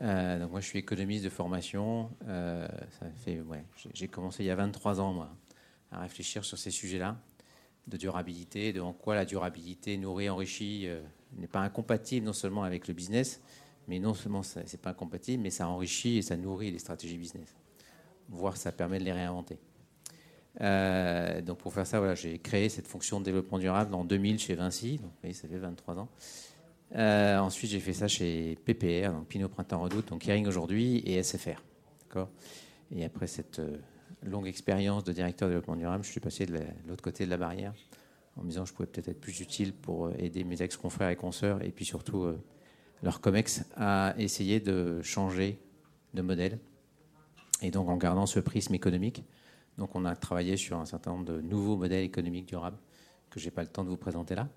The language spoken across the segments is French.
Euh, donc moi, je suis économiste de formation. Euh, j'ai commencé il y a 23 ans, moi, à réfléchir sur ces sujets-là de durabilité, de en quoi la durabilité nourrit, enrichit, euh, n'est pas incompatible non seulement avec le business, mais non seulement c'est pas incompatible, mais ça enrichit et ça nourrit les stratégies business. Voire ça permet de les réinventer. donc pour faire ça, voilà, j'ai créé cette fonction de développement durable en 2000 chez Vinci. Donc voyez, ça fait 23 ans. Euh, ensuite, j'ai fait ça chez PPR, donc Pinot Printemps Redoute, donc Kering aujourd'hui, et SFR. Et après cette euh, longue expérience de directeur de développement durable, je suis passé de l'autre côté de la barrière en me disant que je pouvais peut-être être plus utile pour euh, aider mes ex-confrères et consoeurs, et puis surtout leur COMEX à essayer de changer de modèle. Et donc en gardant ce prisme économique, donc on a travaillé sur un certain nombre de nouveaux modèles économiques durables que je n'ai pas le temps de vous présenter là.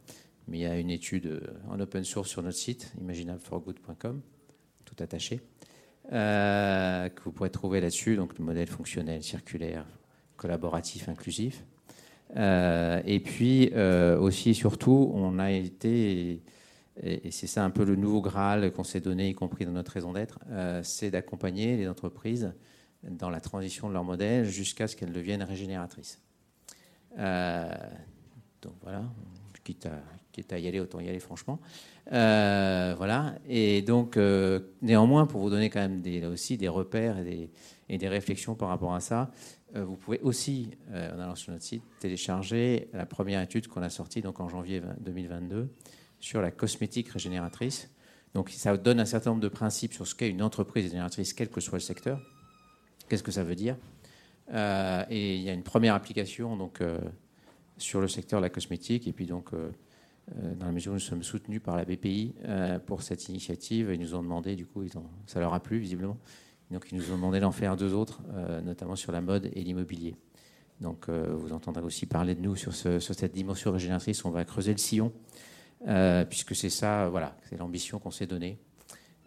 Mais il y a une étude euh, en open source sur notre site, imaginableforgood.com, tout attaché, euh, que vous pourrez trouver là-dessus. Donc le modèle fonctionnel, circulaire, collaboratif, inclusif. Euh, et puis aussi et surtout, on a été, et, c'est ça un peu le nouveau Graal qu'on s'est donné, y compris dans notre raison d'être, c'est d'accompagner les entreprises dans la transition de leur modèle jusqu'à ce qu'elles deviennent régénératrices. donc voilà, quitte à, quitte à y aller, autant y aller franchement. Euh, voilà. Et donc, euh, néanmoins, pour vous donner quand même là aussi des repères et des, et des, réflexions par rapport à ça, euh, vous pouvez aussi, en allant sur notre site, télécharger la première étude qu'on a sortie donc en janvier 2022 sur la cosmétique régénératrice. Donc, ça donne un certain nombre de principes sur ce qu'est une entreprise régénératrice, quel que soit le secteur. Qu'est-ce que ça veut dire? Et il y a une première application donc sur le secteur de la cosmétique, et puis donc dans la mesure où nous sommes soutenus par la BPI euh, pour cette initiative. Ils nous ont demandé, du coup, ça leur a plu visiblement. Donc ils nous ont demandé d'en faire deux autres, euh, notamment sur la mode et l'immobilier. Donc vous entendrez aussi parler de nous sur, cette dimension régénératrice. On va creuser le sillon, puisque c'est ça, voilà, c'est l'ambition qu'on s'est donnée.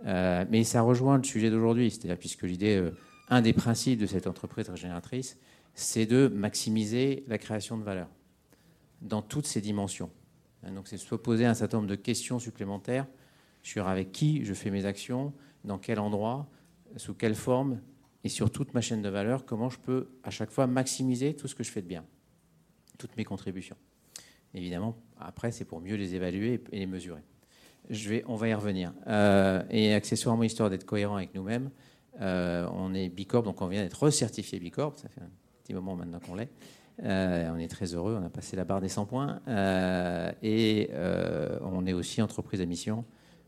mais ça rejoint le sujet d'aujourd'hui, c'est-à-dire puisque l'idée, un des principes de cette entreprise régénératrice, c'est de maximiser la création de valeur dans toutes ses dimensions. Hein, donc c'est se poser un certain nombre de questions supplémentaires sur avec qui je fais mes actions, dans quel endroit, sous quelle forme, et sur toute ma chaîne de valeur, comment je peux à chaque fois maximiser tout ce que je fais de bien, toutes mes contributions. Évidemment, après, c'est pour mieux les évaluer et les mesurer. On va y revenir. Euh, et accessoirement, histoire d'être cohérent avec nous-mêmes, euh, on est Bicorp, donc on vient d'être recertifié Bicorp, ça fait un petit moment maintenant qu'on l'est. Euh, on est très heureux, on a passé la barre des 100 points. Euh, et euh, on est aussi entreprise à mission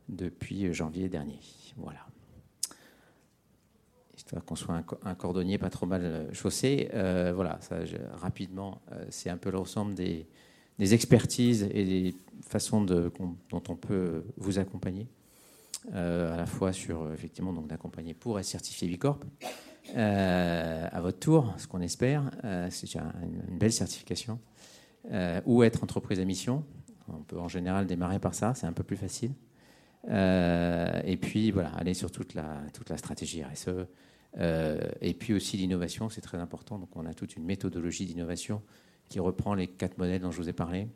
depuis janvier dernier. Voilà. Histoire qu'on soit un, cordonnier pas trop mal chaussé. voilà, ça, rapidement, c'est un peu l'ensemble des, des, expertises et des façons dont on peut vous accompagner. à la fois sur, effectivement, donc d'accompagner pour être certifié Bicorp à votre tour, ce qu'on espère. Euh, c'est une, belle certification. Euh, ou être entreprise à mission. On peut en général démarrer par ça, c'est un peu plus facile. et puis voilà, aller sur toute la, toute la stratégie RSE. et puis aussi l'innovation, c'est très important. Donc on a toute une méthodologie d'innovation qui reprend les quatre modèles dont je vous ai parlé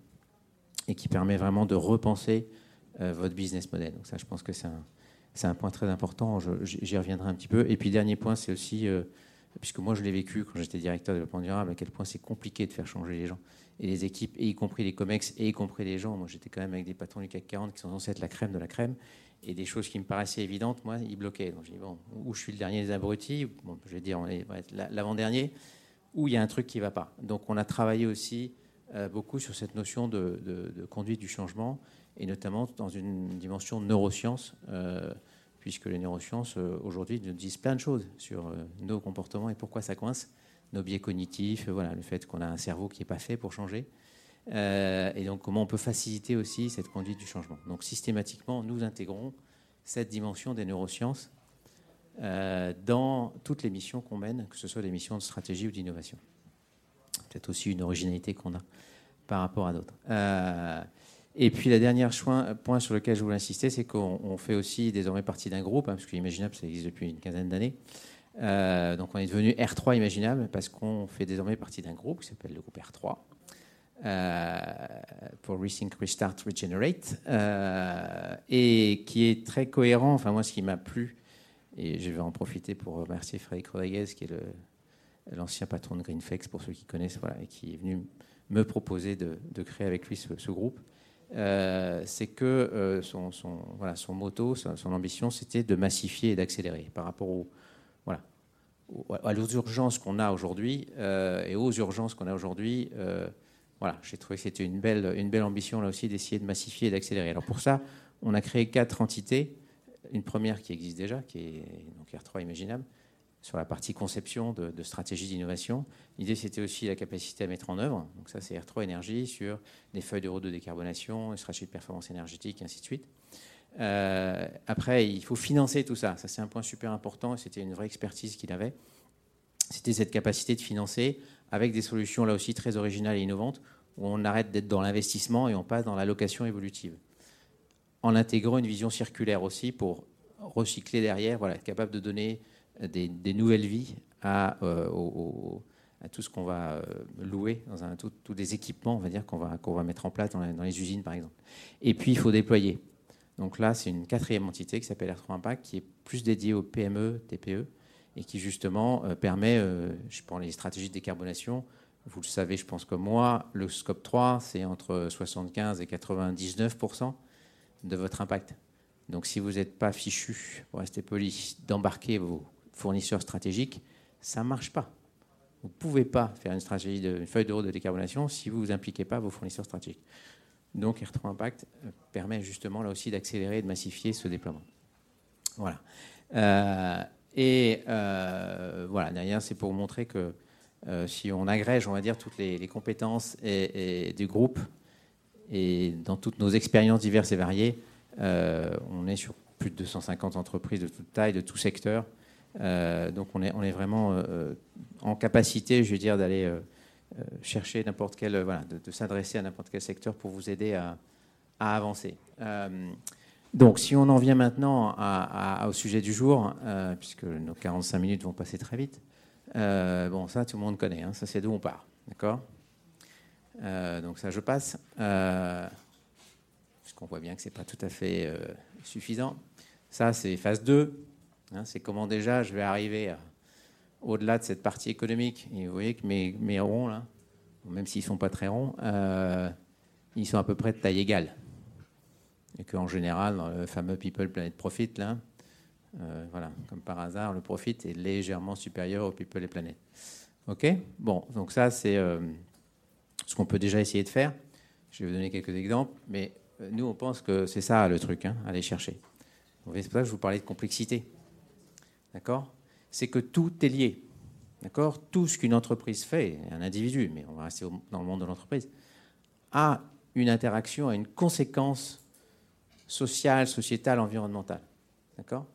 et qui permet vraiment de repenser votre business model. Donc ça, je pense que c'est un, c'est un point très important, j'y reviendrai un petit peu. Et puis dernier point, c'est aussi, euh, puisque moi je l'ai vécu quand j'étais directeur de développement durable, à quel point c'est compliqué de faire changer les gens et les équipes, y compris les COMEX, et y compris les gens. Moi j'étais quand même avec des patrons du CAC 40 qui sont censés être la crème de la crème, et des choses qui me paraissaient évidentes, moi, ils bloquaient. Donc je dis, bon, où je suis le dernier des abrutis, bon, je vais dire, on est l'avant-dernier, ou il y a un truc qui ne va pas? Donc on a travaillé aussi euh, beaucoup sur cette notion de, conduite du changement et notamment dans une dimension neurosciences, euh, puisque les neurosciences euh, aujourd'hui nous disent plein de choses sur euh, nos comportements et pourquoi ça coince, nos biais cognitifs, voilà, le fait qu'on a un cerveau qui n'est pas fait pour changer, et donc comment on peut faciliter aussi cette conduite du changement. Donc systématiquement, nous intégrons cette dimension des neurosciences dans toutes les missions qu'on mène, que ce soit des missions de stratégie ou d'innovation. Peut-être aussi une originalité qu'on a par rapport à d'autres. Et puis, la dernière point sur lequel je voulais insister, c'est qu'on fait aussi désormais partie d'un groupe, hein, parce que Imaginable, ça existe depuis une quinzaine d'années. Euh, donc, on est devenu R3 Imaginable parce qu'on fait désormais partie d'un groupe qui s'appelle le groupe R3 euh, pour Rethink, Restart, Regenerate, euh, et qui est très cohérent. Enfin, moi, ce qui m'a plu Et je vais en profiter pour remercier Frédéric Rodriguez, qui est l'ancien patron de Greenflex, pour ceux qui connaissent, et qui est venu me proposer de, créer avec lui ce, groupe. Euh, c'est que euh, son, voilà, son moto, son, ambition, c'était de massifier et d'accélérer par rapport au, voilà, aux urgences qu'on a aujourd'hui euh, et aux urgences qu'on a aujourd'hui. voilà, j'ai trouvé que c'était une belle, une belle ambition là aussi d'essayer de massifier et d'accélérer. Alors pour ça, on a créé quatre entités. Une première qui existe déjà, qui est donc R3 Imaginable, sur la partie conception de, stratégie d'innovation. L'idée, c'était aussi la capacité à mettre en œuvre. Donc ça, c'est R3 Énergie sur des feuilles de route de décarbonation, une stratégie de performance énergétique, et ainsi de suite. Euh, après, il faut financer tout ça. Ça, c'est un point super important. C'était une vraie expertise qu'il avait. C'était cette capacité de financer avec des solutions là aussi très originales et innovantes, où on arrête d'être dans l'investissement et on passe dans la location évolutive. En intégrant une vision circulaire aussi pour recycler derrière, voilà, être capable de donner des, nouvelles vies à, euh, à tout ce qu'on va euh, louer, dans tous les équipements, on va dire, qu'on va, qu'on va mettre en place dans, les usines, par exemple. Et puis, il faut déployer. Donc là, c'est une quatrième entité qui s'appelle R3 Impact, qui est plus dédiée aux PME, TPE, et qui justement euh, permet, je prends les stratégies de décarbonation, vous le savez, je pense comme moi, le scope 3, c'est entre 75 et 99% de votre impact. Donc si vous n'êtes pas fichu, pour rester poli, d'embarquer vos fournisseurs stratégiques, ça ne marche pas. Vous ne pouvez pas faire une, stratégie de, feuille de route de décarbonation si vous n'impliquez pas vos fournisseurs stratégiques. Donc R3 Impact euh, permet justement là aussi d'accélérer et de massifier ce déploiement. Voilà. Euh, et euh, voilà, derrière, c'est pour montrer que si on agrège, on va dire, toutes les, compétences du groupe et dans toutes nos expériences diverses et variées, on est sur plus de 250 entreprises de toute taille, de tout secteur, euh, donc on est, vraiment euh, euh, en capacité, je veux dire, d'aller chercher n'importe quel, voilà, de, s'adresser à n'importe quel secteur pour vous aider à, avancer. donc si on en vient maintenant au sujet du jour, puisque nos 45 minutes vont passer très vite, bon ça tout le monde connaît, hein, ça c'est d'où on part, d'accord? Donc ça je passe, puisqu'on voit bien que c'est pas tout à fait suffisant. Ça c'est phase 2, Hein, c'est comment déjà je vais arriver au-delà de cette partie économique. Et vous voyez que mes, ronds, même s'ils ne sont pas très ronds, euh, ils sont à peu près de taille égale. Et qu'en général, dans le fameux People Planet Profit, là, euh, voilà, comme par hasard, le profit est légèrement supérieur au People et Planet. OK? Bon, donc ça, c'est euh, ce qu'on peut déjà essayer de faire. Je vais vous donner quelques exemples, mais nous, on pense que c'est ça le truc, hein, aller chercher. C'est pour ça que je vous parlais de complexité. D'accord? C'est que tout est lié. D'accord? Tout ce qu'une entreprise fait, un individu, mais on va rester dans le monde de l'entreprise, a une interaction, a une conséquence sociale, sociétale, environnementale. D'accord?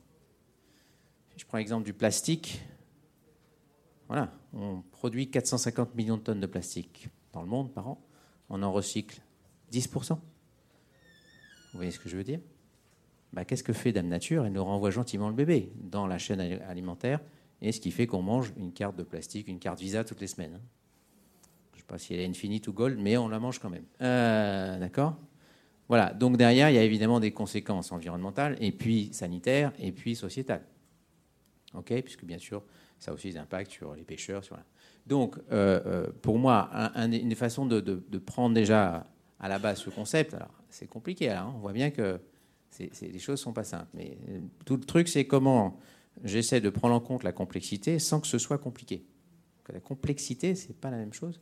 Je prends l'exemple du plastique. Voilà, on produit 450 millions de tonnes de plastique dans le monde par an. On en recycle 10%. Vous voyez ce que je veux dire? Bah, qu'est-ce que fait Dame Nature? Elle nous renvoie gentiment le bébé dans la chaîne alimentaire, et ce qui fait qu'on mange une carte de plastique, une carte Visa toutes les semaines. Hein. Je ne sais pas si elle est infinite ou gold, mais on la mange quand même. Euh, d'accord? Voilà, donc derrière, il y a évidemment des conséquences environnementales, et puis sanitaires, et puis sociétales. OK? Puisque bien sûr, ça a aussi des impacts sur les pêcheurs. Donc, euh, euh, pour moi, une façon de, prendre déjà à la base ce concept, alors c'est compliqué, hein. on voit bien que les choses sont pas simples. Mais euh, tout le truc, c'est comment j'essaie de prendre en compte la complexité sans que ce soit compliqué. La complexité, c'est pas la même chose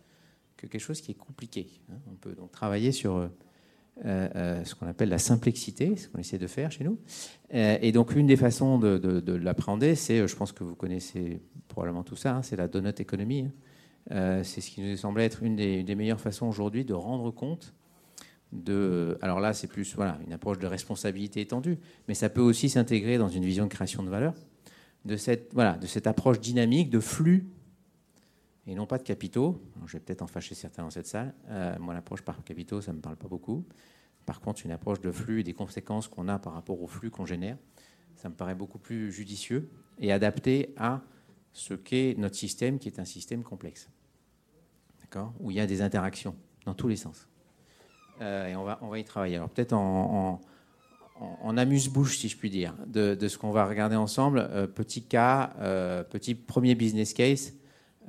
que quelque chose qui est compliqué. Hein. On peut donc travailler sur euh, euh, ce qu'on appelle la simplexité, ce qu'on essaie de faire chez nous. et donc, une des façons de, l'appréhender, c'est, je pense que vous connaissez probablement tout ça, hein, c'est la donut économie. c'est ce qui nous semble être une des meilleures façons aujourd'hui de rendre compte de. Alors là, c'est plus voilà, une approche de responsabilité étendue, mais ça peut aussi s'intégrer dans une vision de création de valeur, de cette, voilà, de cette approche dynamique de flux et non pas de capitaux. je vais peut-être en fâcher certains dans cette salle. Euh, moi, l'approche par capitaux, ça ne me parle pas beaucoup. Par contre, une approche de flux et des conséquences qu'on a par rapport au flux qu'on génère, ça me paraît beaucoup plus judicieux et adapté à ce qu'est notre système, qui est un système complexe. D'accord? Où il y a des interactions dans tous les sens. Euh, et on va, on va y travailler. Alors peut-être en, en, amuse-bouche, si je puis dire, de, ce qu'on va regarder ensemble. petit cas, petit premier business case.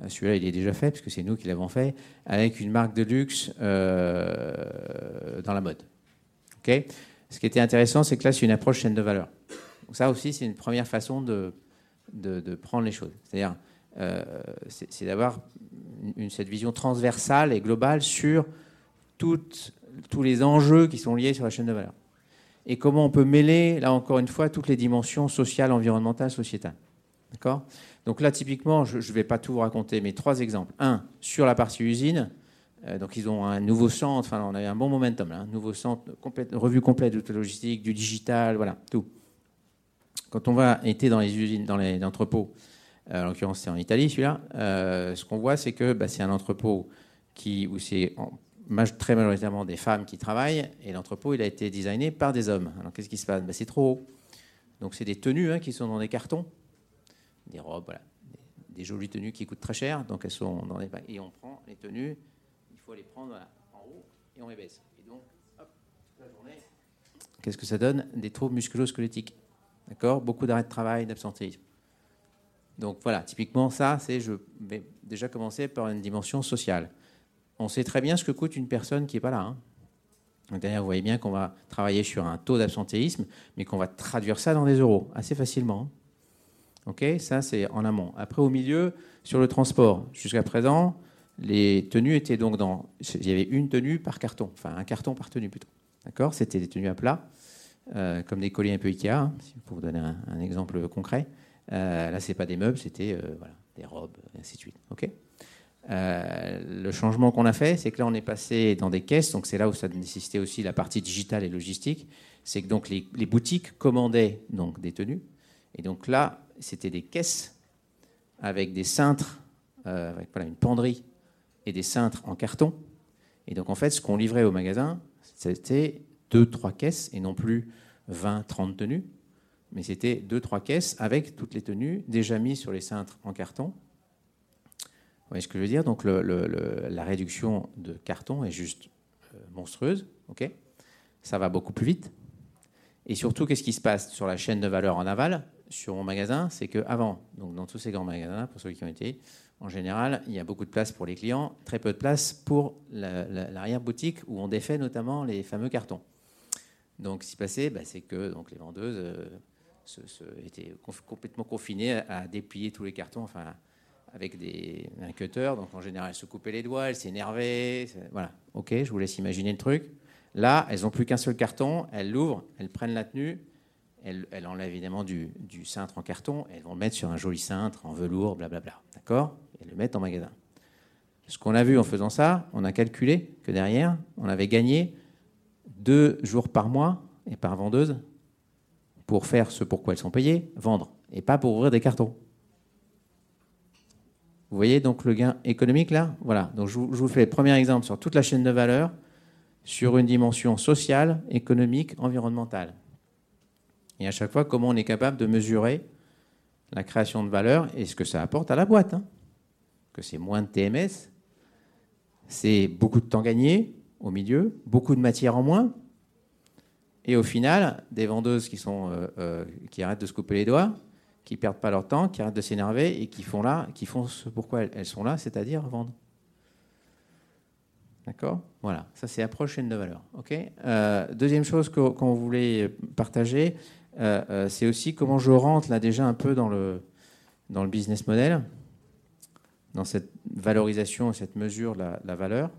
Celui-là, il est déjà fait, puisque c'est nous qui l'avons fait, avec une marque de luxe dans la mode. Ok? Ce qui était intéressant, c'est que là, c'est une approche chaîne de valeur. Donc ça aussi, c'est une première façon de, de, prendre les choses. C'est-à-dire, euh, c'est d'avoir cette vision transversale et globale sur tous les enjeux qui sont liés sur la chaîne de valeur. Et comment on peut mêler, là encore une fois, toutes les dimensions sociales, environnementales, sociétales. D'accord? Donc là, typiquement, je ne vais pas tout vous raconter, mais trois exemples. Un, sur la partie usine, euh, donc ils ont un nouveau centre, enfin on a eu un bon momentum là, un nouveau centre, revue complète de la logistique, du digital, voilà, tout. Quand on va été dans les usines, dans les entrepôts, euh, en l'occurrence c'est en Italie celui-là, euh, ce qu'on voit c'est que bah, c'est un entrepôt qui, où c'est très majoritairement des femmes qui travaillent, et l'entrepôt il a été designé par des hommes. Alors qu'est-ce qui se passe? Bah, C'est trop haut. Donc c'est des tenues hein, qui sont dans des cartons, des robes, des, jolies tenues qui coûtent très cher, donc elles sont dans des et on prend les tenues faut les prendre en haut et on les baisse. Et donc, hop, toute la journée, qu'est-ce que ça donne? Des troubles musculo-squelettiques. D'accord? Beaucoup d'arrêts de travail, d'absentéisme. Donc voilà, typiquement ça, c'est je vais déjà commencer par une dimension sociale. On sait très bien ce que coûte une personne qui n'est pas là. Hein. D'ailleurs, vous voyez bien qu'on va travailler sur un taux d'absentéisme, mais qu'on va traduire ça dans des euros assez facilement. Hein. Ok, ça c'est en amont. Après, au milieu, sur le transport, jusqu'à présent, les tenues étaient donc dans. Il y avait une tenue par carton, enfin un carton par tenue plutôt. D'accord C'était des tenues à plat, euh, comme des colliers un peu Ikea, hein, pour vous donner un, exemple concret. Euh, là, ce n'est pas des meubles, c'était euh, voilà, des robes, et ainsi de suite. OK le changement qu'on a fait, c'est que là, on est passé dans des caisses, donc c'est là où ça nécessitait aussi la partie digitale et logistique. C'est que donc les, les, boutiques commandaient donc des tenues, et donc là, c'était des caisses avec des cintres, avec voilà, une penderie et des cintres en carton. Et donc, en fait, ce qu'on livrait au magasin, c'était deux, trois caisses et non plus 20, 30 tenues. Mais c'était deux, trois caisses avec toutes les tenues déjà mises sur les cintres en carton. Vous voyez ce que je veux dire? Donc, la réduction de carton est juste euh, monstrueuse. ok? Ça va beaucoup plus vite. Et surtout, qu'est-ce qui se passe sur la chaîne de valeur en aval, sur mon magasin C'est qu'avant, dans tous ces grands magasins, pour ceux qui ont été, en général, il y a beaucoup de place pour les clients, très peu de place pour l'arrière-boutique où on défait notamment les fameux cartons. Donc, ce qui s'est passé, bah, c'est que donc, les vendeuses euh, étaient complètement confinées à déplier tous les cartons, enfin, avec des, un cutter. Donc, en général, elles se coupaient les doigts, elles s'énervaient. Voilà, ok, je vous laisse imaginer le truc. Là, elles n'ont plus qu'un seul carton, elles l'ouvrent, elles prennent la tenue, elles, enlèvent évidemment du, cintre en carton, elles vont le mettre sur un joli cintre en velours, blablabla. D'accord? Et le mettre en magasin. Ce qu'on a vu en faisant ça, on a calculé que derrière, on avait gagné deux jours par mois et par vendeuse pour faire ce pour quoi elles sont payées, vendre, et pas pour ouvrir des cartons. Vous voyez donc le gain économique là Voilà, donc je vous fais le premier exemple sur toute la chaîne de valeur, sur une dimension sociale, économique, environnementale. Et à chaque fois, comment on est capable de mesurer la création de valeur et ce que ça apporte à la boîte. Hein que c'est moins de TMS, c'est beaucoup de temps gagné au milieu, beaucoup de matière en moins, et au final, des vendeuses qui, sont, euh, euh, qui arrêtent de se couper les doigts, qui perdent pas leur temps, qui arrêtent de s'énerver et qui font là, qui font ce pourquoi elles sont là, c'est-à-dire vendre. D'accord? Voilà, ça c'est approche chaîne de valeur. Ok? Euh, deuxième chose qu'on voulait partager, c'est aussi comment je rentre là déjà un peu dans le, dans le business model dans cette valorisation et cette mesure de la, valeur.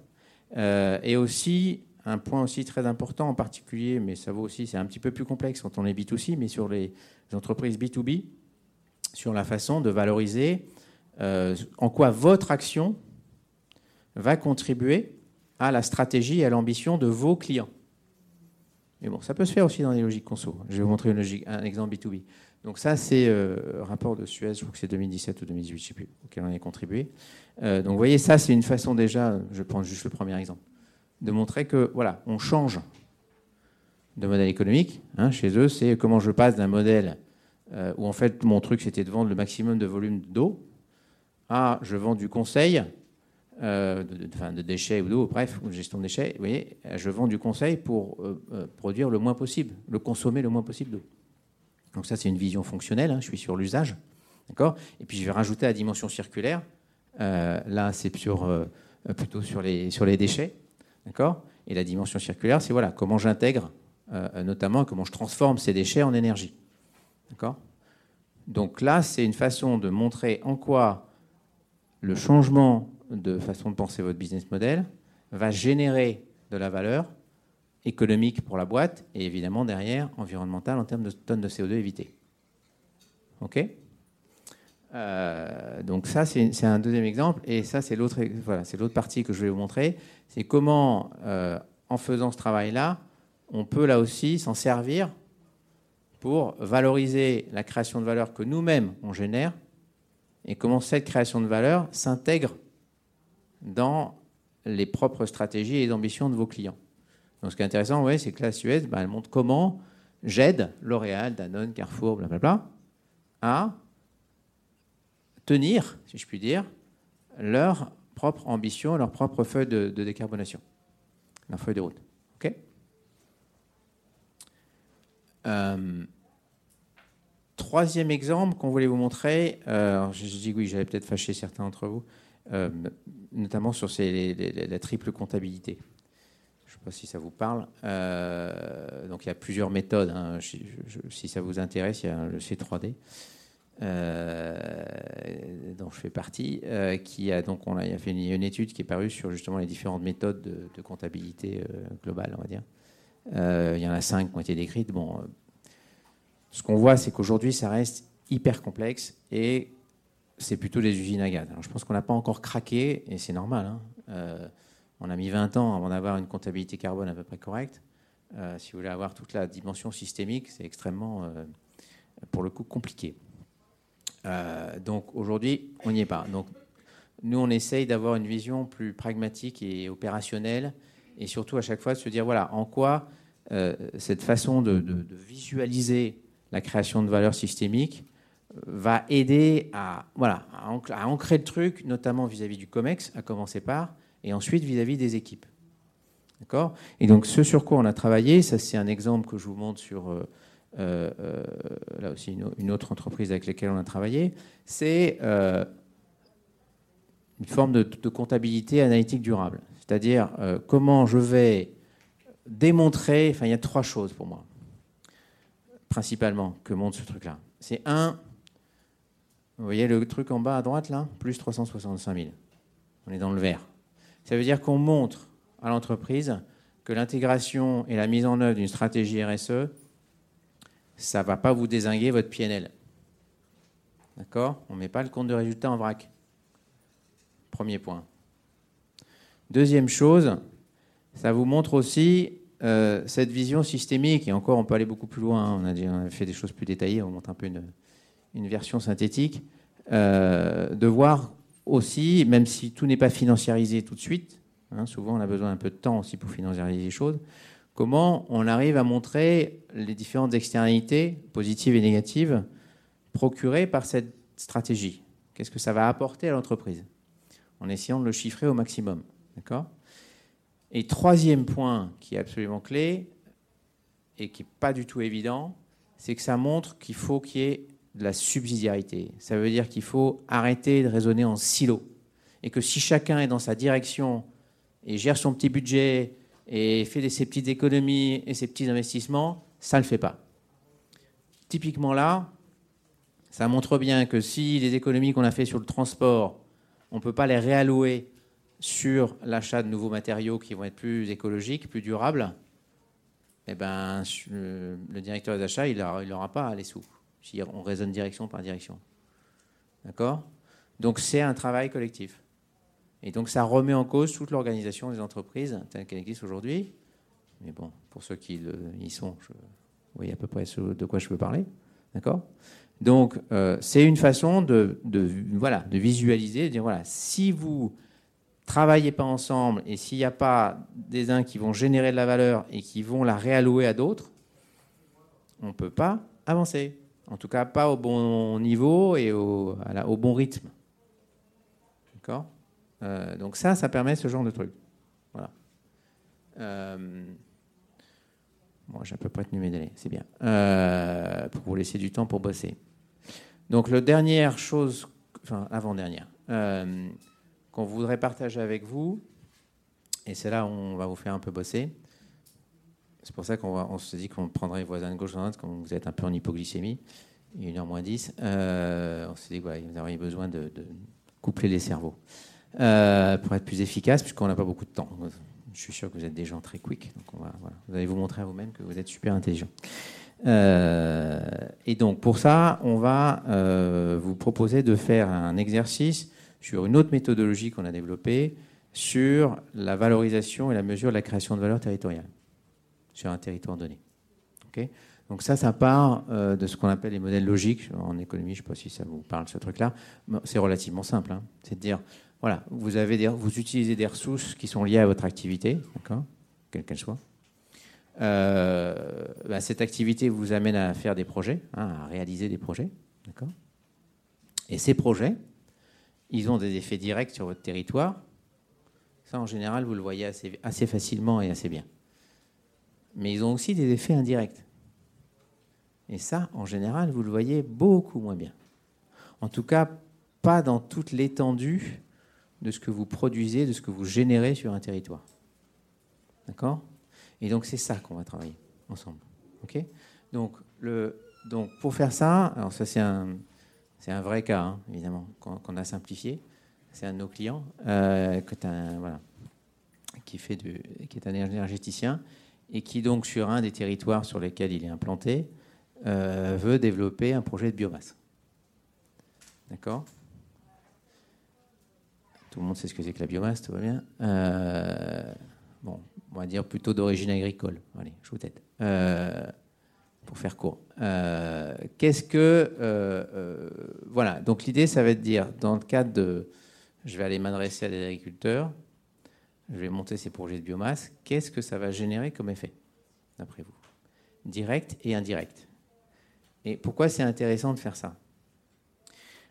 Euh, et aussi, un point aussi très important en particulier, mais ça vaut aussi, c'est un petit peu plus complexe quand on est B2C, mais sur les entreprises B2B, sur la façon de valoriser euh, en quoi votre action va contribuer à la stratégie et à l'ambition de vos clients. Mais bon, ça peut se faire aussi dans les logiques conso. Je vais vous montrer un exemple B2B. Donc ça, c'est euh, rapport de Suez, je crois que c'est 2017 ou 2018, je ne sais plus, auquel on a contribué. Euh, donc vous voyez, ça, c'est une façon déjà, je prends juste le premier exemple, de montrer que, voilà, on change de modèle économique. Hein, chez eux, c'est comment je passe d'un modèle euh, où, en fait, mon truc, c'était de vendre le maximum de volume d'eau, à je vends du conseil euh, de, déchets ou d'eau, bref, ou de gestion de déchets, vous voyez, je vends du conseil pour euh, euh, produire le moins possible, le consommer le moins possible d'eau. Donc ça, c'est une vision fonctionnelle, hein, je suis sur l'usage. D'accord? Et puis je vais rajouter la dimension circulaire. là, c'est plutôt sur les, sur les déchets. D'accord? Et la dimension circulaire, c'est voilà, comment j'intègre, notamment comment je transforme ces déchets en énergie. D'accord? Donc là, c'est une façon de montrer en quoi le changement de façon de penser votre business model va générer de la valeur économique pour la boîte et évidemment derrière environnementale en termes de tonnes de CO2 évitées. OK? Euh, donc ça, c'est un deuxième exemple. Et ça, c'est l'autre voilà, partie que je vais vous montrer. C'est comment, euh, en faisant ce travail-là, on peut là aussi s'en servir pour valoriser la création de valeur que nous-mêmes, on génère, et comment cette création de valeur s'intègre dans les propres stratégies et ambitions de vos clients. Donc ce qui est intéressant, ouais, c'est que la Suez, bah, elle montre comment j'aide L'Oréal, Danone, Carrefour, blablabla, à tenir, si je puis dire, leur propre ambition, leur propre feuille de, décarbonation, leur feuille de route. OK? Euh, Troisième exemple qu'on voulait vous montrer, euh, je, dis oui, j'allais peut-être fâcher certains d'entre vous, euh, notamment sur la triple comptabilité. Je ne sais pas si ça vous parle. Euh, donc il y a plusieurs méthodes. Hein. si ça vous intéresse, il y a le C3D. dont je fais partie, qui a donc on a, fait une, étude qui est parue sur justement les différentes méthodes de, comptabilité globale, on va dire. il y en a cinq qui ont été décrites. Bon, ce qu'on voit, c'est qu'aujourd'hui, ça reste hyper complexe et c'est plutôt des usines à gaz. Je pense qu'on n'a pas encore craqué, et c'est normal. Hein. Euh, on a mis 20 ans avant d'avoir une comptabilité carbone à peu près correcte. Euh, si vous voulez avoir toute la dimension systémique, c'est extrêmement, euh, pour le coup, compliqué. donc aujourd'hui, on n'y est pas. Donc nous, on essaye d'avoir une vision plus pragmatique et opérationnelle, et surtout à chaque fois de se dire, voilà, en quoi cette façon de visualiser la création de valeur systémique va aider à, ancrer le truc, notamment vis-à-vis du COMEX, à commencer par, et ensuite vis-à-vis des équipes. Et donc, ce sur quoi on a travaillé, c'est un exemple que je vous montre sur, euh, euh, euh, là aussi, une, autre entreprise avec laquelle on a travaillé, c'est une forme de, de, comptabilité analytique durable. C'est-à-dire comment je vais démontrer, enfin, il y a trois choses pour moi, principalement, que montre ce truc-là. C'est un, vous voyez le truc en bas à droite là Plus 365 000. On est dans le vert. Ça veut dire qu'on montre à l'entreprise que l'intégration et la mise en œuvre d'une stratégie RSE, ça ne va pas vous désinguer votre PNL. D'accord? On ne met pas le compte de résultat en vrac. Premier point. Deuxième chose, ça vous montre aussi euh, cette vision systémique, et encore on peut aller beaucoup plus loin, on a, dit, on a fait des choses plus détaillées, on montre un peu une, une version synthétique, euh, de voir aussi, même si tout n'est pas financiarisé tout de suite, hein, souvent on a besoin un peu de temps aussi pour financiariser les choses, comment on arrive à montrer les différentes externalités, positives et négatives, procurées par cette stratégie. Qu'est-ce que ça va apporter à l'entreprise? En essayant de le chiffrer au maximum. D'accord? Et troisième point qui est absolument clé et qui n'est pas du tout évident, c'est que ça montre qu'il faut qu'il y ait de la subsidiarité. Ça veut dire qu'il faut arrêter de raisonner en silo. Et que si chacun est dans sa direction et gère son petit budget et fait ses petites économies et ses petits investissements, ça ne le fait pas. Typiquement là, ça montre bien que si les économies qu'on a fait sur le transport, on ne peut pas les réallouer sur l'achat de nouveaux matériaux qui vont être plus écologiques, plus durables, eh ben, le directeur des achats, il n'aura pas les sous si on raisonne direction par direction. D'accord? Donc c'est un travail collectif. Et donc ça remet en cause toute l'organisation des entreprises telle qu'elle existe aujourd'hui. Mais bon, pour ceux qui y sont, vous voyez à peu près de quoi je veux parler. D'accord? Donc euh, c'est une façon de, voilà, de visualiser, de dire voilà, si vous travaillez pas ensemble et s'il n'y a pas des uns qui vont générer de la valeur et qui vont la réallouer à d'autres, on ne peut pas avancer. En tout cas, pas au bon niveau et au, bon rythme. D'accord? Euh, donc ça, ça permet ce genre de truc. Voilà. Euh, bon, j'ai à peu près tenu mes délais, c'est bien. Euh, pour vous laisser du temps pour bosser. Donc, la dernière chose, enfin, avant-dernière, qu'on voudrait partager avec vous, et c'est là où on va vous faire un peu bosser. C'est pour ça qu'on on se dit qu'on prendrait les voisins de gauche quand vous êtes un peu en hypoglycémie. Il est 1h moins 10. on s'est dit que vous auriez besoin de, coupler les cerveaux. Euh, pour être plus efficace, puisqu'on n'a pas beaucoup de temps. Je suis sûr que vous êtes des gens très quick, donc on va, voilà. vous allez vous montrer à vous-même que vous êtes super intelligent. Euh, et donc pour ça, on va euh, vous proposer de faire un exercice sur une autre méthodologie qu'on a développée sur la valorisation et la mesure de la création de valeur territoriale sur un territoire donné. Ok? Donc ça, ça part de ce qu'on appelle les modèles logiques. En économie, je ne sais pas si ça vous parle, ce truc-là. C'est relativement simple. Hein. C'est de dire, voilà, vous, utilisez des ressources qui sont liées à votre activité, quelle qu'elle soit. Euh, bah, cette activité vous amène à faire des projets, hein, à réaliser des projets. Et ces projets, ils ont des effets directs sur votre territoire. Ça, en général, vous le voyez assez, facilement et assez bien. Mais ils ont aussi des effets indirects. Et ça, en général, vous le voyez beaucoup moins bien. En tout cas, pas dans toute l'étendue de ce que vous produisez, de ce que vous générez sur un territoire. D'accord? Et donc c'est ça qu'on va travailler ensemble. Ok? Donc, donc pour faire ça, alors ça c'est un, c'est un vrai cas, hein, évidemment, qu'on, a simplifié. C'est un de nos clients euh, qui est un énergéticien et qui donc sur un des territoires sur lesquels il est implanté euh, veut développer un projet de biomasse. D'accord? Tout le monde sait ce que c'est que la biomasse, tout va bien. Euh, bon, on va dire plutôt d'origine agricole. Allez, je vous tête. Euh, pour faire court. Euh, qu'est-ce que. voilà, donc l'idée, ça va être de dire, dans le cadre de. Je vais aller m'adresser à des agriculteurs, je vais monter ces projets de biomasse, qu'est-ce que ça va générer comme effet, d'après vous? Direct et indirect. Et pourquoi c'est intéressant de faire ça?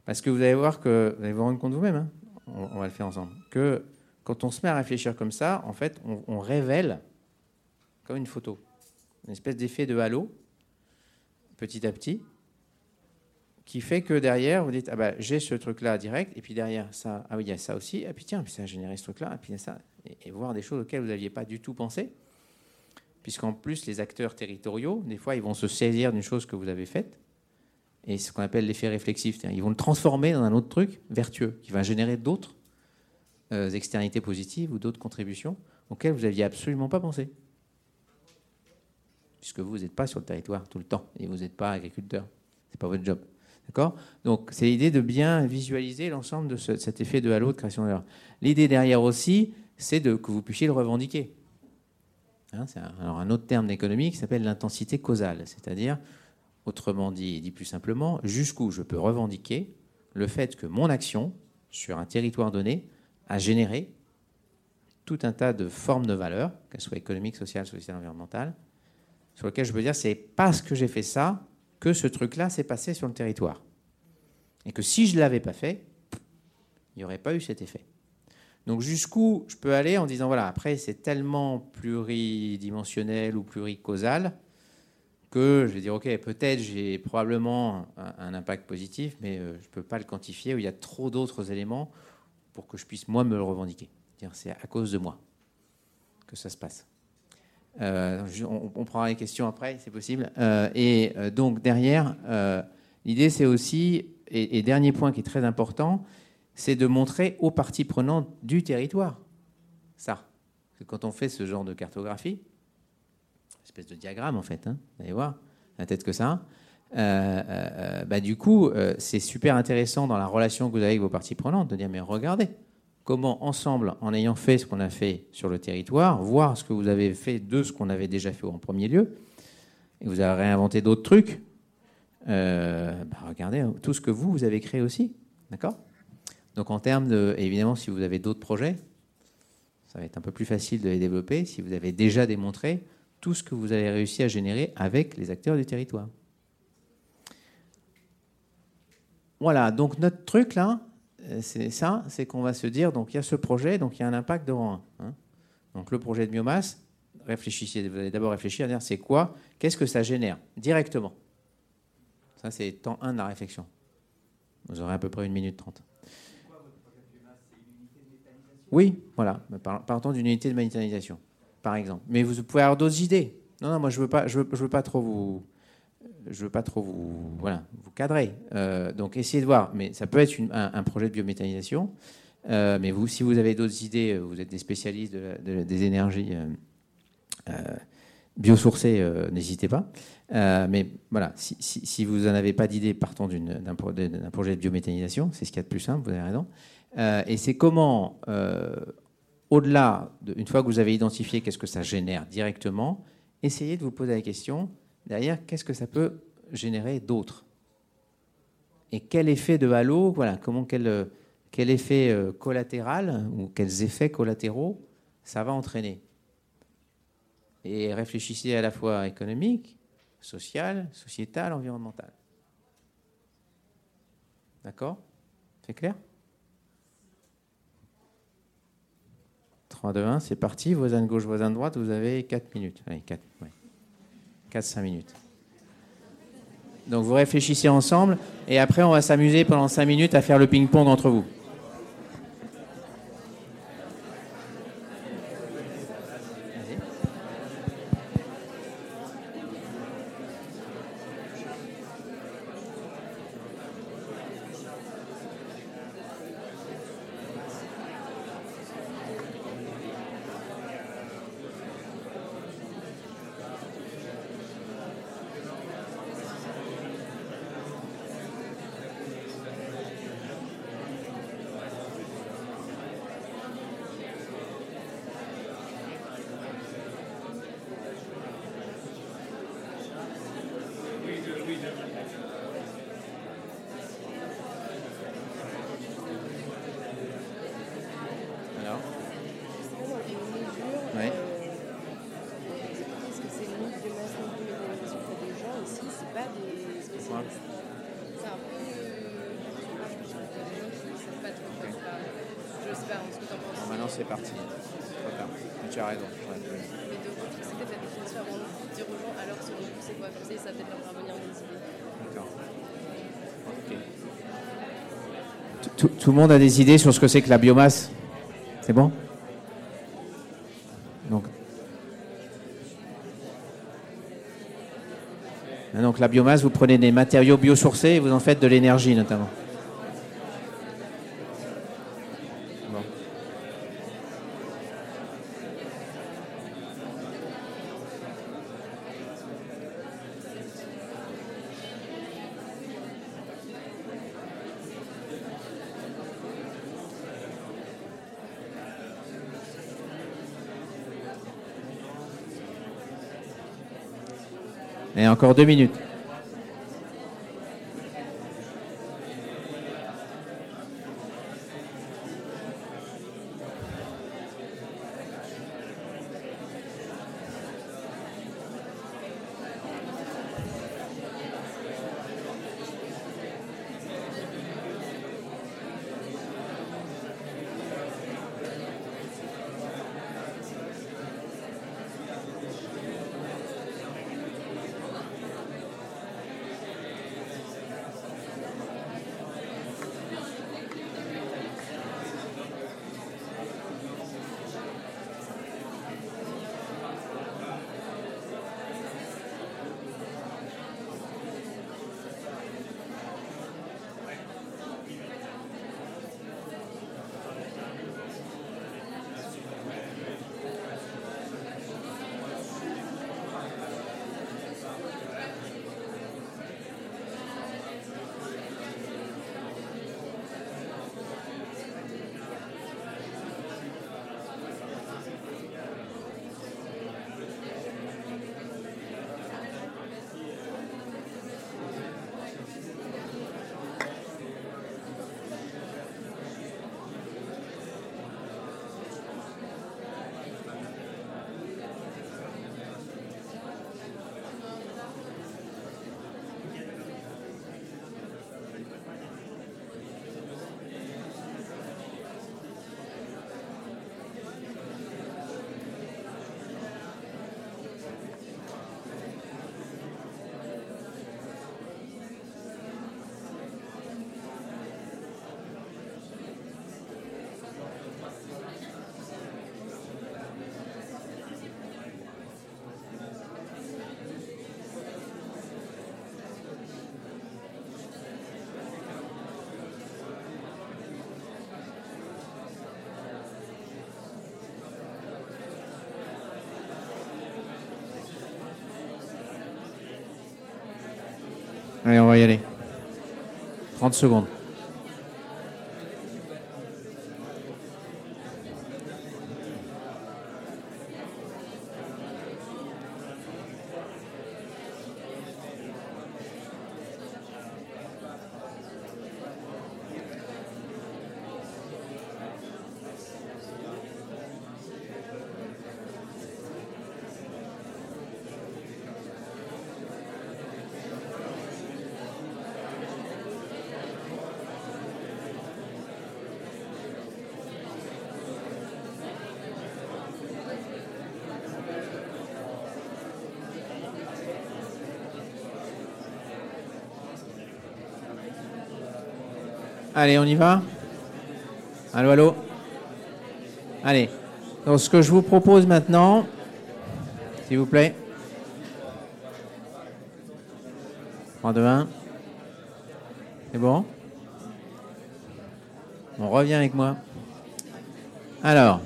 Parce que vous allez voir que, vous allez vous rendre compte vous-même, hein, on, va le faire ensemble, que quand on se met à réfléchir comme ça, en fait, on, révèle comme une photo, une espèce d'effet de halo, petit à petit, qui fait que derrière, vous dites, ah bah, j'ai ce truc-là direct, et puis derrière, ça, ah oui, il y a ça aussi, et puis tiens, puis ça a généré ce truc-là, et puis il y a ça, et, voir des choses auxquelles vous n'aviez pas du tout pensé, puisqu'en plus, les acteurs territoriaux, des fois, ils vont se saisir d'une chose que vous avez faite, et ce qu'on appelle l'effet réflexif. Ils vont le transformer dans un autre truc vertueux qui va générer d'autres euh, externalités positives ou d'autres contributions auxquelles vous n'aviez absolument pas pensé. Puisque vous n'êtes pas sur le territoire tout le temps et vous n'êtes pas agriculteur. Ce n'est pas votre job. D'accord? Donc, c'est l'idée de bien visualiser l'ensemble de cet effet de halo de création de valeur. L'idée derrière aussi, c'est de, que vous puissiez le revendiquer. Hein, c'est alors un autre terme d'économie qui s'appelle l'intensité causale, c'est-à-dire Autrement dit, dit plus simplement, jusqu'où je peux revendiquer le fait que mon action sur un territoire donné a généré tout un tas de formes de valeurs, qu'elles soient économiques, sociales, sociales, environnementales, sur lesquelles je peux dire c'est parce que j'ai fait ça que ce truc-là s'est passé sur le territoire. Et que si je ne l'avais pas fait, il n'y aurait pas eu cet effet. Donc jusqu'où je peux aller en disant voilà, après c'est tellement pluridimensionnel ou pluricausal que je vais dire, OK, peut-être j'ai probablement un, impact positif, mais euh, je ne peux pas le quantifier, où il y a trop d'autres éléments pour que je puisse moi me le revendiquer. C'est à cause de moi que ça se passe. Euh, on, prendra les questions après, c'est possible. Euh, et donc derrière, l'idée c'est aussi, et, dernier point qui est très important, c'est de montrer aux parties prenantes du territoire ça. Quand on fait ce genre de cartographie, espèce de diagramme en fait, hein, vous allez voir, la tête que ça. Euh, euh, euh, bah, du coup, c'est super intéressant dans la relation que vous avez avec vos parties prenantes de dire mais regardez comment ensemble, en ayant fait ce qu'on a fait sur le territoire, voir ce que vous avez fait de ce qu'on avait déjà fait en premier lieu, et vous avez réinventé d'autres trucs. Bah, regardez tout ce que vous vous avez créé aussi, d'accord? Donc en termes de, évidemment, si vous avez d'autres projets, ça va être un peu plus facile de les développer si vous avez déjà démontré tout ce que vous avez réussi à générer avec les acteurs du territoire. Voilà, donc notre truc là, c'est ça, c'est qu'on va se dire, donc il y a ce projet, donc il y a un impact de rang 1. Hein. Donc le projet de biomasse, réfléchissez, vous allez d'abord réfléchir à dire c'est quoi, qu'est-ce que ça génère directement? Ça, c'est temps 1 de la réflexion. Vous aurez à peu près une minute trente. Oui, voilà. Partons d'une unité de méthanisation, par exemple. Mais vous pouvez avoir d'autres idées. Non, non, moi je veux pas, je veux, veux pas trop vous, je veux pas trop vous, voilà, vous cadrer. Euh, donc essayez de voir. Mais ça peut être un, projet de biométhanisation. Euh, mais vous, si vous avez d'autres idées, vous êtes des spécialistes des énergies euh, biosourcées, n'hésitez pas. mais voilà, si, vous n'en avez pas d'idée, partons d'un projet de biométhanisation. C'est ce qu'il y a de plus simple. Vous avez raison. Euh, et c'est comment, euh, au-delà, une fois que vous avez identifié qu'est-ce que ça génère directement, essayez de vous poser la question, derrière, qu'est-ce que ça peut générer d'autre? Et quel effet de halo, voilà, comment, quel, quel effet euh, collatéral ou quels effets collatéraux ça va entraîner? Et réfléchissez à la fois économique, social, sociétal, environnemental. D'accord? C'est clair? 3, 2, 1, c'est parti. Voisin de gauche, voisin de droite, vous avez 4 minutes. Allez, 4, 4, 5 minutes. Donc vous réfléchissez ensemble et après on va s'amuser pendant 5 minutes à faire le ping-pong entre vous. Tout, le monde a des idées sur ce que c'est que la biomasse C'est bon? Donc. donc la biomasse, vous prenez des matériaux biosourcés et vous en faites de l'énergie notamment. Encore deux minutes. Allez, on va y aller. 30 secondes. Allez, on y va Allô, allô Allez. Donc, ce que je vous propose maintenant, s'il vous plaît. 3, 2, 1. C'est bon? On revient avec moi. Alors,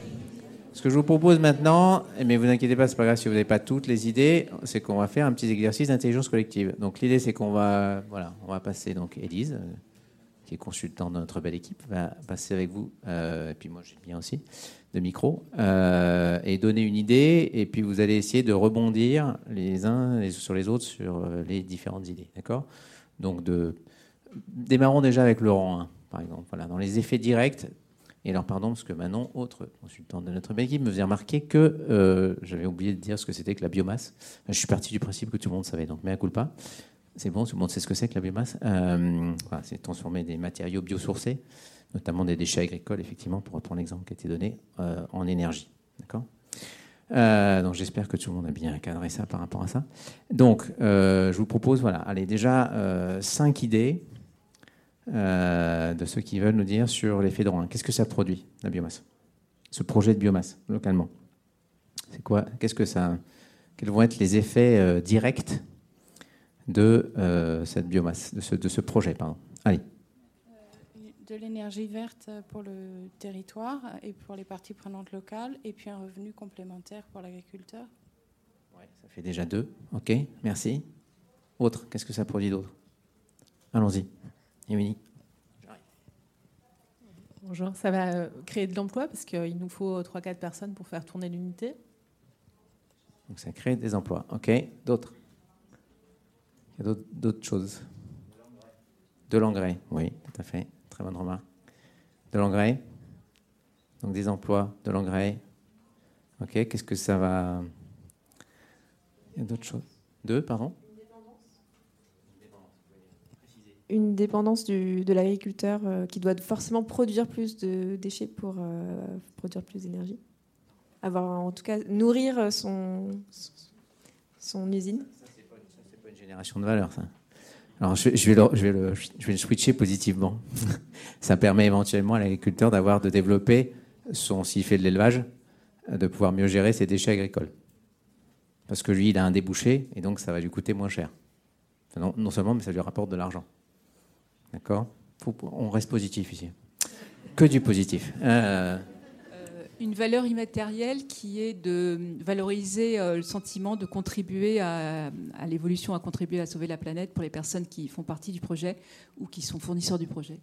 ce que je vous propose maintenant, mais vous inquiétez pas, c'est pas grave si vous n'avez pas toutes les idées, c'est qu'on va faire un petit exercice d'intelligence collective. Donc l'idée, c'est qu'on va, voilà, on va passer donc Élise, qui est consultant de notre belle équipe, va passer avec vous, euh, et puis moi j'ai bien aussi, de micro, euh, et donner une idée, et puis vous allez essayer de rebondir les uns sur les autres sur euh, les différentes idées, d'accord? Donc de, démarrons déjà avec Laurent, hein, par exemple, voilà, dans les effets directs. Et alors, pardon, parce que Manon, autre consultant de notre belle équipe, me faisait remarquer que j'avais oublié de dire ce que c'était que la biomasse. Je suis parti du principe que tout le monde savait, donc à coup pas. C'est bon, tout le monde sait ce que c'est que la biomasse. Euh, c'est transformer des matériaux biosourcés, notamment des déchets agricoles, effectivement, pour reprendre l'exemple qui a été donné, euh, en énergie. D'accord? Euh, donc j'espère que tout le monde a bien cadré ça par rapport à ça. Donc je vous propose, voilà, allez déjà cinq idées de ceux qui veulent nous dire sur l'effet de Rouen. Qu'est-ce que ça produit la biomasse? Ce projet de biomasse localement. C'est quoi? Qu'est-ce que ça Quels vont être les effets directs de euh, cette biomasse, de ce, de ce projet. Pardon. Allez. Euh, de l'énergie verte pour le territoire et pour les parties prenantes locales, et puis un revenu complémentaire pour l'agriculteur. Ouais, ça fait déjà deux. Ok, merci. Autre, qu'est-ce que ça produit d'autre? Allons-y. Émilie. Bonjour, ça va euh, créer de l'emploi parce qu'il nous faut 3-4 personnes pour faire tourner l'unité. Donc ça crée des emplois. Ok, d'autres? Il y a d'autres choses. De l'engrais, oui, tout à fait. Très bonne remarque. De l'engrais. Donc des emplois, de l'engrais. Ok, qu'est-ce que ça va. Il y a d'autres choses. Deux, pardon? Une dépendance du, de l'agriculteur euh, qui doit forcément produire plus de déchets pour euh, produire plus d'énergie. Avoir, en tout cas, nourrir son usine génération de valeur, ça. Alors, je, vais le, switcher positivement. ça permet éventuellement à l'agriculteur d'avoir, de développer son, s'il fait de l'élevage, de pouvoir mieux gérer ses déchets agricoles. Parce que lui, il a un débouché, et donc ça va lui coûter moins cher. non, non, seulement, mais ça lui rapporte de l'argent. D'accord? On reste positif ici. Que du positif. Euh, une valeur immatérielle qui est de valoriser euh, le sentiment de contribuer à, l'évolution, à contribuer à sauver la planète pour les personnes qui font partie du projet ou qui sont fournisseurs du projet.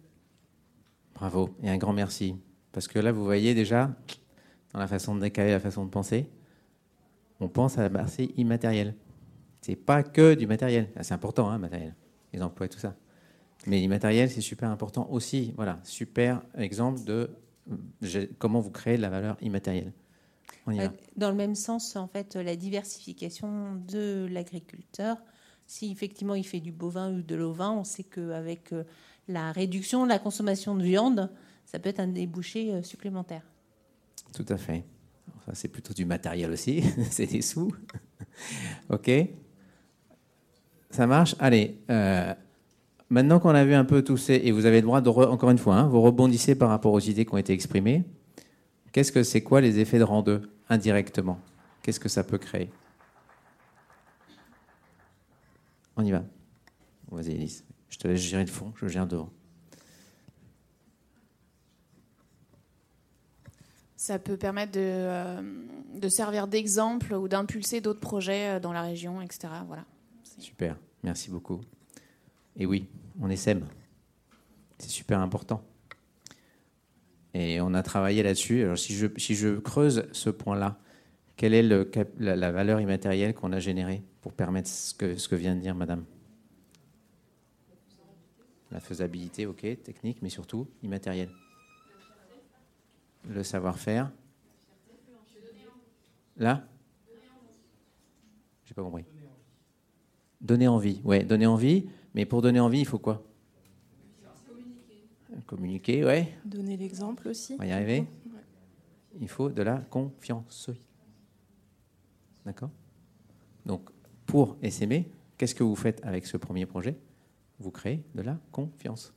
Bravo et un grand merci. Parce que là, vous voyez déjà, dans la façon de décaler, la façon de penser, on pense à la partie immatérielle. C'est pas que du matériel. Ah, c'est important, hein, matériel. Les emplois tout ça. Mais l'immatériel, c'est super important aussi. Voilà, super exemple de comment vous créez de la valeur immatérielle? Euh, Dans le même sens, en fait, la diversification de l'agriculteur. Si effectivement il fait du bovin ou de l'ovin, on sait qu'avec euh, la réduction de la consommation de viande, ça peut être un débouché euh, supplémentaire. Tout à fait. C'est plutôt du matériel aussi, c'est des sous. ok Ça marche? Allez, Maintenant qu'on a vu un peu tous ces, et vous avez le droit de, encore une fois, hein, vous rebondissez par rapport aux idées qui ont été exprimées. Qu'est-ce que c'est quoi les effets de rang 2 indirectement? Qu'est-ce que ça peut créer? On y va. Vas-y, Elise. Je te laisse gérer le fond, je gère devant. Ça peut permettre de, euh, de servir d'exemple ou d'impulser d'autres projets euh, dans la région, etc. Voilà. Super, merci beaucoup. Et oui, on essaime. C'est super important. Et on a travaillé là-dessus. Alors si je, creuse ce point-là, quelle est la, valeur immatérielle qu'on a générée pour permettre ce que, ce que vient de dire Madame? La faisabilité, ok, technique, mais surtout immatérielle. Le savoir-faire. Là? J'ai pas compris. Donner envie. Ouais, donner envie. Mais pour donner envie, il faut quoi Communiquer, ouais. Donner l'exemple aussi. On va y arriver. Il faut de la confiance. D'accord Donc, pour essaimer, qu'est-ce que vous faites avec ce premier projet? Vous créez de la confiance.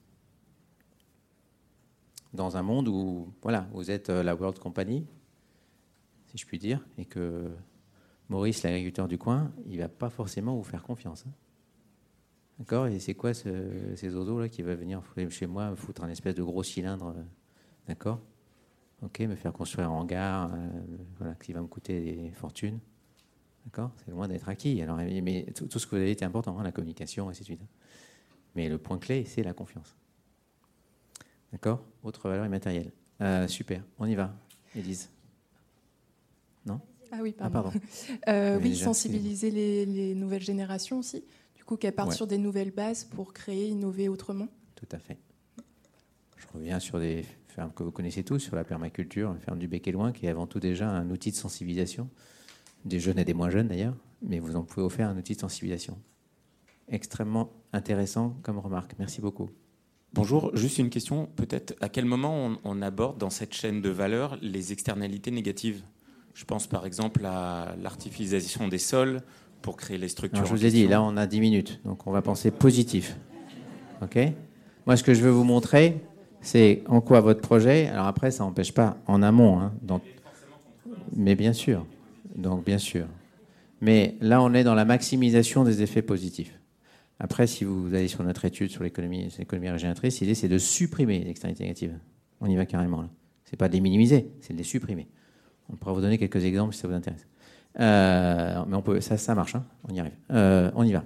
Dans un monde où, voilà, vous êtes la World Company, si je puis dire, et que Maurice, l'agriculteur du coin, il ne va pas forcément vous faire confiance. Hein. D'accord Et c'est quoi ce, ces oiseaux là qui va venir chez moi me foutre un espèce de gros cylindre euh, D'accord? Ok, me faire construire un hangar, euh, voilà, qui va me coûter des fortunes. D'accord? C'est loin d'être acquis. Alors, mais tout, ce que vous avez été important, hein, la communication, et ainsi de suite. Mais le point clé, c'est la confiance. D'accord? Autre valeur immatérielle. Euh, super, on y va. Élise. Non? Ah oui, pardon. euh, oui, sensibiliser les, les, nouvelles générations aussi qu'elle parte sur des nouvelles bases pour créer, innover autrement Tout à fait. Je reviens sur des fermes que vous connaissez tous, sur la permaculture, la ferme du Bec et Loin, qui est avant tout déjà un outil de sensibilisation, des jeunes et des moins jeunes d'ailleurs, mais vous en pouvez offrir un outil de sensibilisation. Extrêmement intéressant comme remarque. Merci beaucoup. Bonjour, juste une question. Peut-être à quel moment on, on, aborde dans cette chaîne de valeur les externalités négatives? Je pense par exemple à l'artificialisation des sols pour créer les structures. je vous ai dit, là on a 10 minutes, donc on va penser positif. OK? Moi ce que je veux vous montrer, c'est en quoi votre projet, alors après ça n'empêche pas en amont, hein, mais bien sûr, donc bien sûr. Mais là on est dans la maximisation des effets positifs. Après, si vous allez sur notre étude sur l'économie, l'économie régénératrice, l'idée c'est de supprimer les externalités négatives. On y va carrément là. C'est pas de les minimiser, c'est de les supprimer. On pourra vous donner quelques exemples si ça vous intéresse. Euh, mais on peut, ça, ça marche, hein on y arrive. Euh, on y va.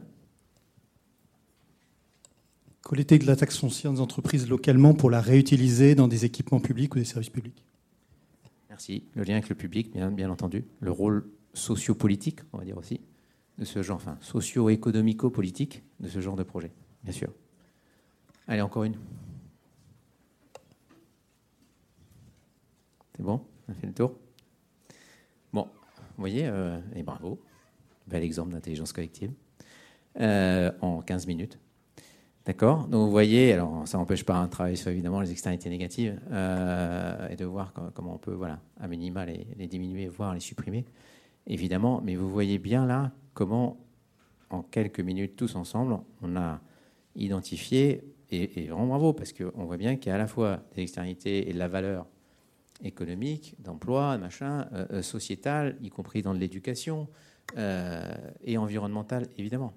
Collecter de la taxe foncière des entreprises localement pour la réutiliser dans des équipements publics ou des services publics? Merci. Le lien avec le public, bien, bien entendu. Le rôle sociopolitique, on va dire aussi, de ce genre, enfin, socio-économico-politique de ce genre de projet, bien sûr. Allez, encore une. C'est bon? On a fait le tour? Vous voyez, euh, et bravo, bel exemple d'intelligence collective, euh, en 15 minutes. D'accord? Donc vous voyez, alors ça n'empêche pas un travail sur évidemment les externalités négatives euh, et de voir comment on peut, voilà, à minima les, diminuer, voire les supprimer, évidemment. Mais vous voyez bien là comment, en quelques minutes tous ensemble, on a identifié, et, et vraiment bravo, parce qu'on voit bien qu'il y a à la fois des externalités et de la valeur économique, d'emploi, machin, euh, euh, sociétal, y compris dans l'éducation, euh, et environnemental, évidemment.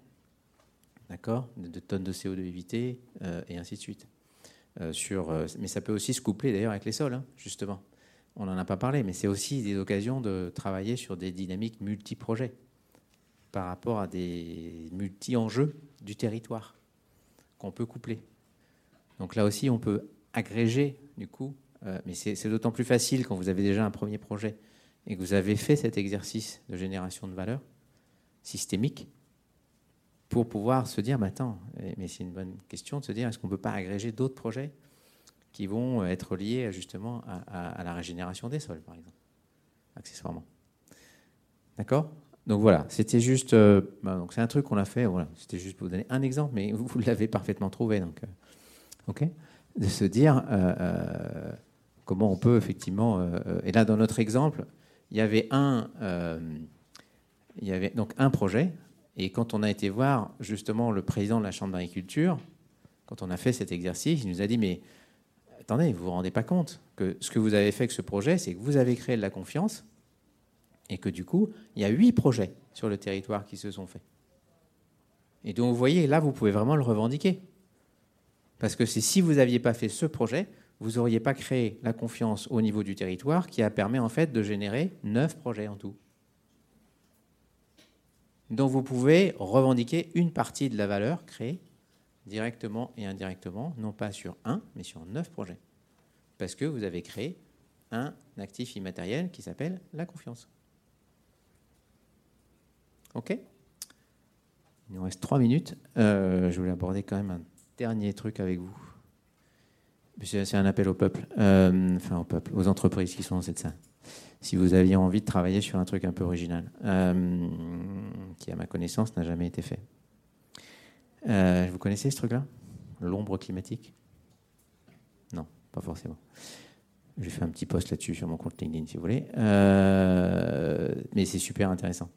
D'accord? De, tonnes de CO2 évitées, et ainsi de suite. Sur, mais ça peut aussi se coupler d'ailleurs avec les sols, hein, justement. On n'en a pas parlé, mais c'est aussi des occasions de travailler sur des dynamiques multi-projets par rapport à des multi-enjeux du territoire qu'on peut coupler. Donc là aussi, on peut agréger, du coup, euh, mais c'est d'autant plus facile quand vous avez déjà un premier projet et que vous avez fait cet exercice de génération de valeur systémique pour pouvoir se dire, bah, attends, mais c'est une bonne question de se dire, est-ce qu'on ne peut pas agréger d'autres projets qui vont être liés justement à, la régénération des sols, par exemple, accessoirement. D'accord? Donc voilà, c'était juste, euh, bah, c'est un truc qu'on a fait, voilà, c'était juste pour vous donner un exemple, mais vous, l'avez parfaitement trouvé, donc, euh, ok? De se dire, euh, comment on peut effectivement. Euh, et là, dans notre exemple, il y avait un, euh, un projet. Et quand on a été voir justement le président de la Chambre d'agriculture, quand on a fait cet exercice, il nous a dit mais attendez, vous vous rendez pas compte que ce que vous avez fait avec ce projet, c'est que vous avez créé de la confiance et que du coup, il y a huit projets sur le territoire qui se sont faits. Et donc, vous voyez, là, vous pouvez vraiment le revendiquer. Parce que c'est si vous n'aviez pas fait ce projet, vous n'auriez pas créé la confiance au niveau du territoire qui a permis en fait de générer neuf projets en tout. Donc vous pouvez revendiquer une partie de la valeur créée directement et indirectement, non pas sur un, mais sur neuf projets. Parce que vous avez créé un actif immatériel qui s'appelle la confiance. OK? Il nous reste trois minutes. Euh, je voulais aborder quand même un dernier truc avec vous. C'est un appel au peuple, euh, enfin au peuple, aux entreprises qui sont dans cette salle. Si vous aviez envie de travailler sur un truc un peu original, euh, qui à ma connaissance n'a jamais été fait. vous connaissez ce truc-là? L'ombre climatique? Non, pas forcément. J'ai fait un petit post là-dessus sur mon compte LinkedIn, si vous voulez. mais c'est super intéressant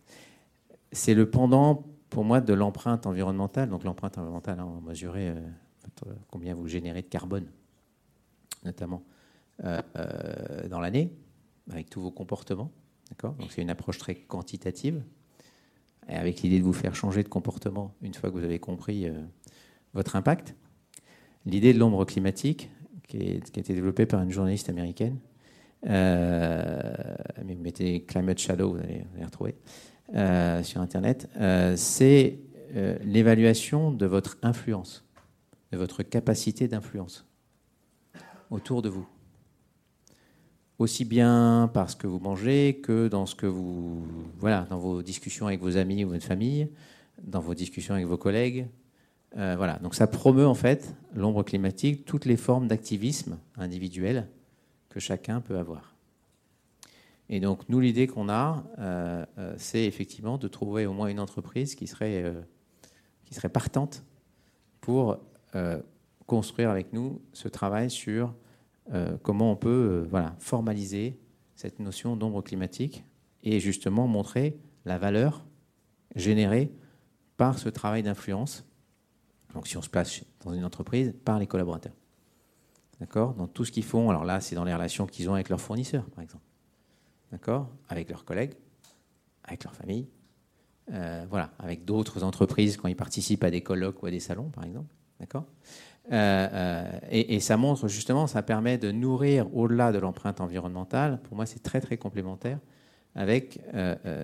c'est le pendant pour moi de l'empreinte environnementale. Donc l'empreinte environnementale, hein, on va mesurer euh, combien vous générez de carbone, notamment euh, euh, dans l'année, avec tous vos comportements. D'accord? Donc c'est une approche très quantitative, et avec l'idée de vous faire changer de comportement une fois que vous avez compris votre impact. L'idée de l'ombre climatique, qui, a été développée par une journaliste américaine, euh, mettez Climate Shadow, vous allez, vous retrouver. Euh, sur Internet, euh, c'est euh, l'évaluation de votre influence, de votre capacité d'influence autour de vous. Aussi bien parce que vous mangez que dans ce que vous, voilà, dans vos discussions avec vos amis ou votre famille, dans vos discussions avec vos collègues. voilà. Donc ça promeut en fait l'ombre climatique, toutes les formes d'activisme individuel que chacun peut avoir. Et donc, nous, l'idée qu'on a, euh, euh, c'est effectivement de trouver au moins une entreprise qui serait, euh, qui serait partante pour construire avec nous ce travail sur comment on peut voilà, formaliser cette notion d'ombre climatique et justement montrer la valeur générée par ce travail d'influence. Donc, si on se place dans une entreprise, par les collaborateurs. D'accord? Dans tout ce qu'ils font. Alors là, c'est dans les relations qu'ils ont avec leurs fournisseurs, par exemple d'accord, avec leurs collègues, avec leur famille, euh, voilà, avec d'autres entreprises quand ils participent à des colloques ou à des salons, par exemple, d'accord? Euh, euh, et, ça montre justement, ça permet de nourrir au-delà de l'empreinte environnementale. Pour moi, c'est très très complémentaire avec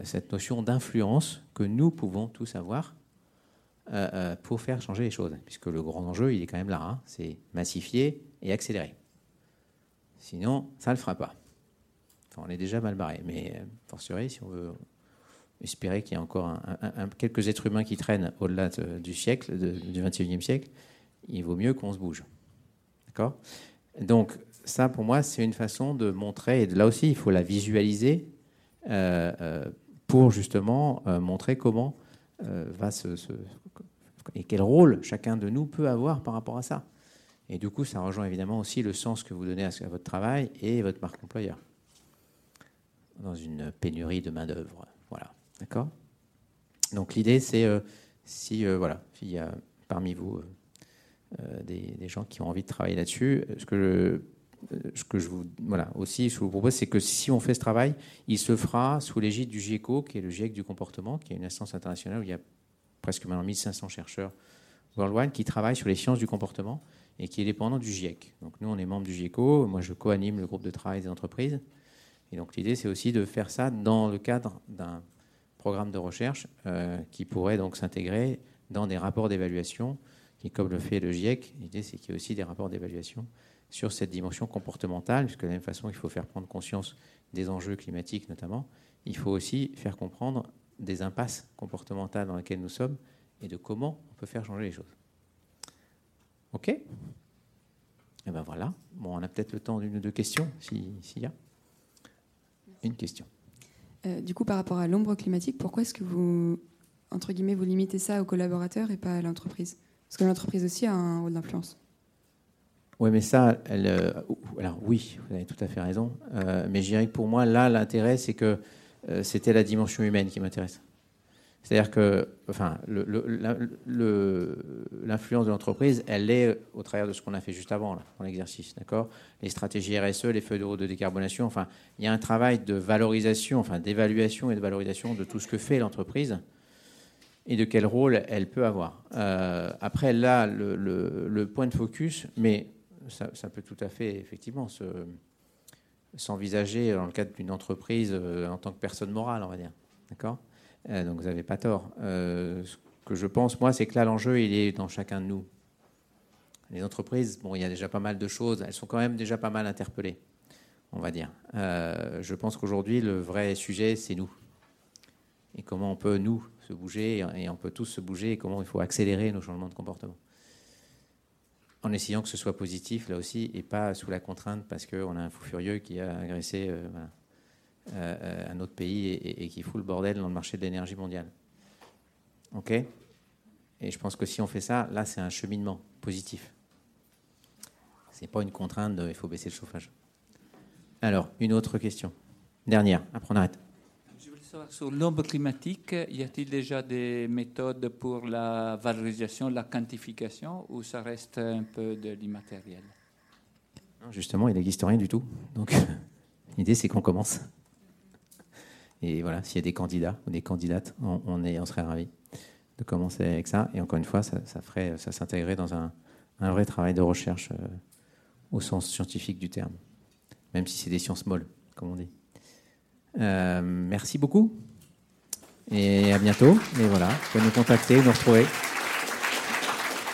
cette notion d'influence que nous pouvons tous avoir pour faire changer les choses, puisque le grand enjeu, il est quand même là, hein, c'est massifier et accélérer. Sinon, ça ne le fera pas on est déjà mal barré. Mais euh, fortiori, si on veut espérer qu'il y a encore quelques êtres humains qui traînent au-delà du siècle, du 21e siècle, il vaut mieux qu'on se bouge. D'accord? Donc, ça, pour moi, c'est une façon de montrer, et là aussi, il faut la visualiser euh, euh, pour justement montrer comment va se, et quel rôle chacun de nous peut avoir par rapport à ça. Et du coup, ça rejoint évidemment aussi le sens que vous donnez à votre travail et votre marque employeur dans une pénurie de main-d'œuvre. Voilà. D'accord? Donc l'idée, c'est euh, si euh, voilà, il y a parmi vous euh, des, gens qui ont envie de travailler là-dessus, ce que je, je vous voilà aussi je vous propose, c'est que si on fait ce travail, il se fera sous l'égide du GIECO, qui est le GIEC du comportement, qui est une instance internationale où il y a presque maintenant 1500 chercheurs worldwide qui travaillent sur les sciences du comportement et qui est dépendant du GIEC. Donc nous, on est membre du GIECO. Moi, je co-anime le groupe de travail des entreprises. Et donc l'idée, c'est aussi de faire ça dans le cadre d'un programme de recherche euh, qui pourrait donc s'intégrer dans des rapports d'évaluation, qui, comme le fait le GIEC, l'idée, c'est qu'il y ait aussi des rapports d'évaluation sur cette dimension comportementale, puisque de la même façon, il faut faire prendre conscience des enjeux climatiques notamment, il faut aussi faire comprendre des impasses comportementales dans lesquelles nous sommes et de comment on peut faire changer les choses. OK? Et eh ben voilà. Bon, on a peut-être le temps d'une ou deux questions, s'il y a une question. Euh, du coup, par rapport à l'ombre climatique, pourquoi est-ce que vous, entre guillemets, vous limitez ça aux collaborateurs et pas à l'entreprise? Parce que l'entreprise aussi a un rôle d'influence. Oui, mais ça, euh, alors oui, vous avez tout à fait raison. Euh, mais je dirais que pour moi, là, l'intérêt, c'est que c'était la dimension humaine qui m'intéresse. C'est-à-dire que enfin, l'influence de l'entreprise, elle est au travers de ce qu'on a fait juste avant, dans l'exercice. Les stratégies RSE, les feuilles de route de décarbonation. Enfin, il y a un travail de valorisation, enfin, d'évaluation et de valorisation de tout ce que fait l'entreprise et de quel rôle elle peut avoir. Euh, après, là, le, point de focus, mais ça, peut tout à fait, effectivement, s'envisager dans le cadre d'une entreprise euh, en tant que personne morale, on va dire. D'accord? Euh, donc vous n'avez pas tort. Ce que je pense, moi, c'est que là, l'enjeu, il est dans chacun de nous. Les entreprises, bon, il y a déjà pas mal de choses, elles sont quand même déjà pas mal interpellées, on va dire. Je pense qu'aujourd'hui, le vrai sujet, c'est nous. Et comment on peut, nous, se bouger, et on peut tous se bouger, et comment il faut accélérer nos changements de comportement. En essayant que ce soit positif, là aussi, et pas sous la contrainte, parce qu'on a un fou furieux qui a agressé euh, euh, un autre pays et, qui fout le bordel dans le marché de l'énergie mondiale. OK? Et je pense que si on fait ça, là, c'est un cheminement positif. Ce n'est pas une contrainte de il faut baisser le chauffage. Alors, une autre question. Dernière, après on arrête. Savoir sur l'ombre climatique, y a-t-il déjà des méthodes pour la valorisation, la quantification, ou ça reste un peu de l'immatériel? Non, Justement, il n'existe rien du tout. Donc, l'idée, c'est qu'on commence. Et voilà, s'il y a des candidats ou des candidates, on, on est, on serait ravis de commencer avec ça. Et encore une fois, ça, ça ferait, ça s'intégrerait dans un, un vrai travail de recherche euh, au sens scientifique du terme, même si c'est des sciences molles, comme on dit. Euh, merci beaucoup et à bientôt. Et voilà, vous pouvez nous contacter, nous retrouver.